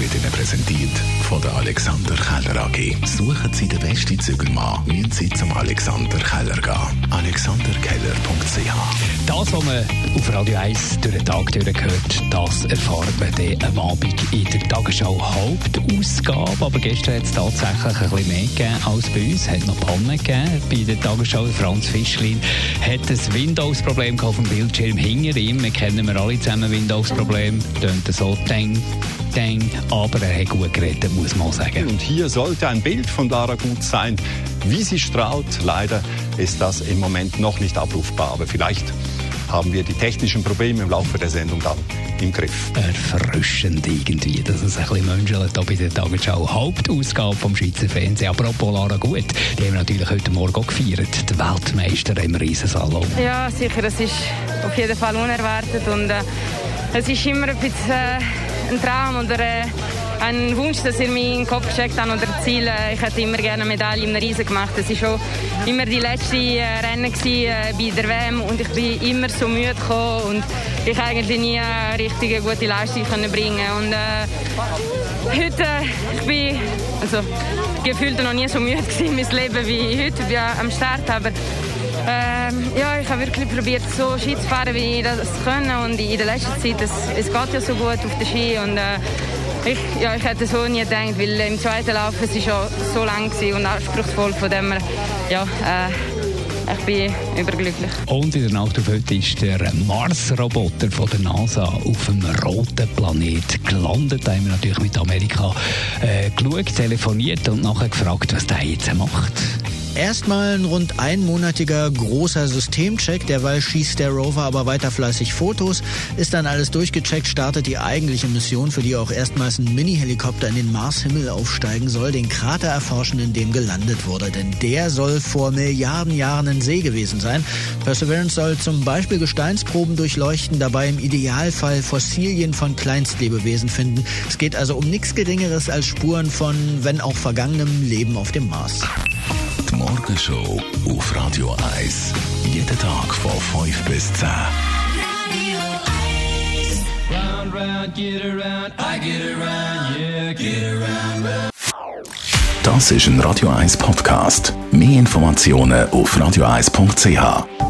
wird Ihnen präsentiert von der Alexander Keller AG. Suchen Sie den besten Zügelmann, müssen Sie zum Alexander Keller gehen. AlexanderKeller.ch Das, was man auf Radio 1 durch den Tag durchgehört, das erfahren wir dann am Abend in der Tagesschau Hauptausgabe. Aber gestern hat es tatsächlich ein bisschen mehr gegeben als bei uns. Es hat noch Pannen gegeben bei der Tagesschau. Franz Fischlin hat ein Windows-Problem auf dem Bildschirm hinter ihm. Wir kennen wir alle zusammen Windows-Problem. Tönt so, deng, deng. Aber er hat gut geredet, muss man sagen. Und hier sollte ein Bild von Lara gut sein, wie sie strahlt. Leider ist das im Moment noch nicht abrufbar, aber vielleicht haben wir die technischen Probleme im Laufe der Sendung dann im Griff. Erfrischend irgendwie, dass es ein bisschen menschelt hier bei der Tagesschau. Hauptausgabe vom Schweizer Fernsehen. Apropos Lara Gut, die haben wir natürlich heute Morgen auch gefeiert. Die Weltmeister im Riesensalon. Ja, sicher, das ist auf jeden Fall unerwartet und äh, es ist immer ein bisschen äh, ein Traum oder äh, ein Wunsch, dass ich mir in den Kopf gesteckt habe oder Ziel. Ich hätte immer gerne eine Medaille im Riesen gemacht. Das war schon immer die letzte äh, Rennen äh, bei der WM und ich bin immer so müde gekommen und ich eigentlich nie eine richtig gute Leistung können bringen und äh, heute ich bin also gefühlt noch nie so müde gewesen, mein Leben wie heute bin am Start, aber ähm, ja, ich habe wirklich probiert, so Ski zu fahren, wie ich das kann. Und in der letzten Zeit, es, es geht ja so gut auf den Ski. Und äh, ich, ja, ich hätte so nie gedacht, weil im zweiten Lauf es ist schon so lang und anspruchsvoll. Von dem ja, äh, ich bin überglücklich. Und in der Nacht auf heute ist der Mars-Roboter von der NASA auf einem roten Planet gelandet. Da haben wir natürlich mit Amerika äh, geschaut, telefoniert und nachher gefragt, was der jetzt macht. Erstmal ein rund einmonatiger großer Systemcheck, derweil schießt der Rover aber weiter fleißig Fotos, ist dann alles durchgecheckt, startet die eigentliche Mission, für die auch erstmals ein Mini-Helikopter in den Marshimmel aufsteigen soll, den Krater erforschen, in dem gelandet wurde. Denn der soll vor Milliarden Jahren ein See gewesen sein. Perseverance soll zum Beispiel Gesteinsproben durchleuchten, dabei im Idealfall Fossilien von Kleinstlebewesen finden. Es geht also um nichts Geringeres als Spuren von, wenn auch vergangenem Leben auf dem Mars. Die Morgenshow auf Radio 1. Jeden Tag von 5 bis 10. Round, round, get around, I get around, yeah, get around, round. Das ist ein Radio 1 Podcast. Mehr Informationen auf radio1.ch.